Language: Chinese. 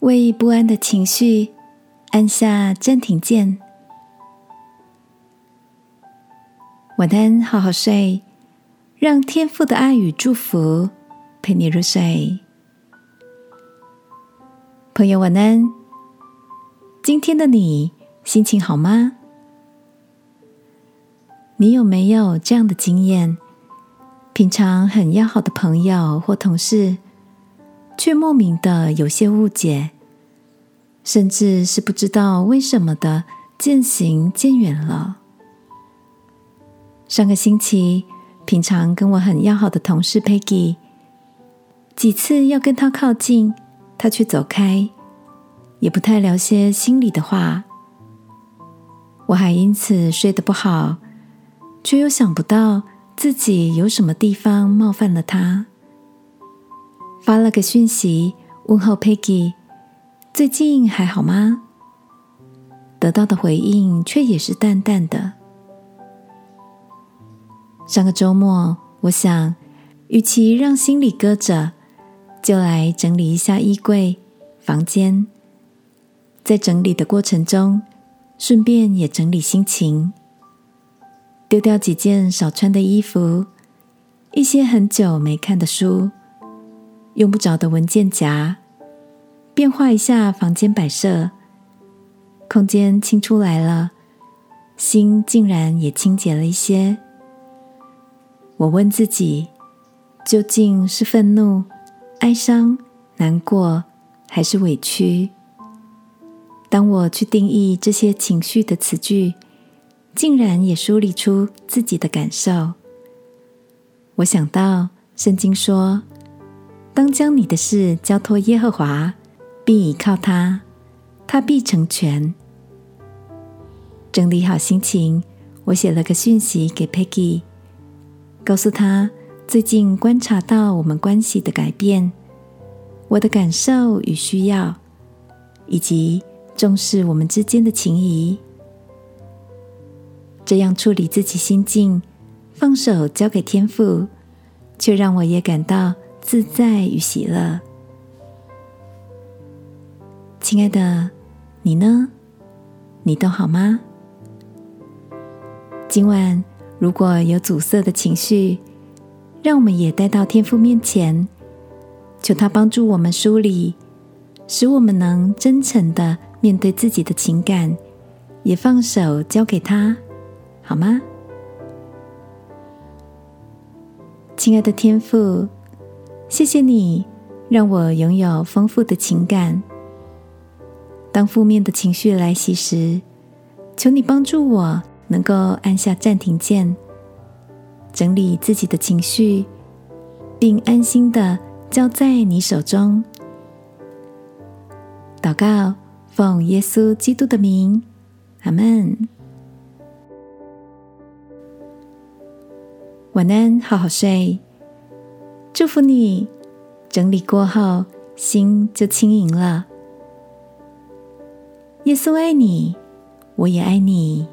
为不安的情绪按下暂停键。晚安，好好睡，让天父的爱与祝福陪你入睡。朋友，晚安。今天的你心情好吗？你有没有这样的经验？平常很要好的朋友或同事，却莫名的有些误解，甚至是不知道为什么的渐行渐远了。上个星期，平常跟我很要好的同事 Peggy，几次要跟他靠近，他却走开，也不太聊些心里的话。我还因此睡得不好，却又想不到自己有什么地方冒犯了他，发了个讯息问候 Peggy，最近还好吗？得到的回应却也是淡淡的。上个周末，我想，与其让心里搁着，就来整理一下衣柜、房间。在整理的过程中，顺便也整理心情，丢掉几件少穿的衣服，一些很久没看的书，用不着的文件夹，变化一下房间摆设，空间清出来了，心竟然也清洁了一些。我问自己，究竟是愤怒、哀伤、难过，还是委屈？当我去定义这些情绪的词句，竟然也梳理出自己的感受。我想到圣经说：“当将你的事交托耶和华，并倚靠他，他必成全。”整理好心情，我写了个讯息给 Peggy。告诉他，最近观察到我们关系的改变，我的感受与需要，以及重视我们之间的情谊。这样处理自己心境，放手交给天赋，却让我也感到自在与喜乐。亲爱的，你呢？你都好吗？今晚。如果有阻塞的情绪，让我们也带到天父面前，求他帮助我们梳理，使我们能真诚的面对自己的情感，也放手交给他，好吗？亲爱的天父，谢谢你让我拥有丰富的情感。当负面的情绪来袭时，求你帮助我。能够按下暂停键，整理自己的情绪，并安心的交在你手中。祷告，奉耶稣基督的名，阿门。晚安，好好睡。祝福你，整理过后心就轻盈了。耶稣爱你，我也爱你。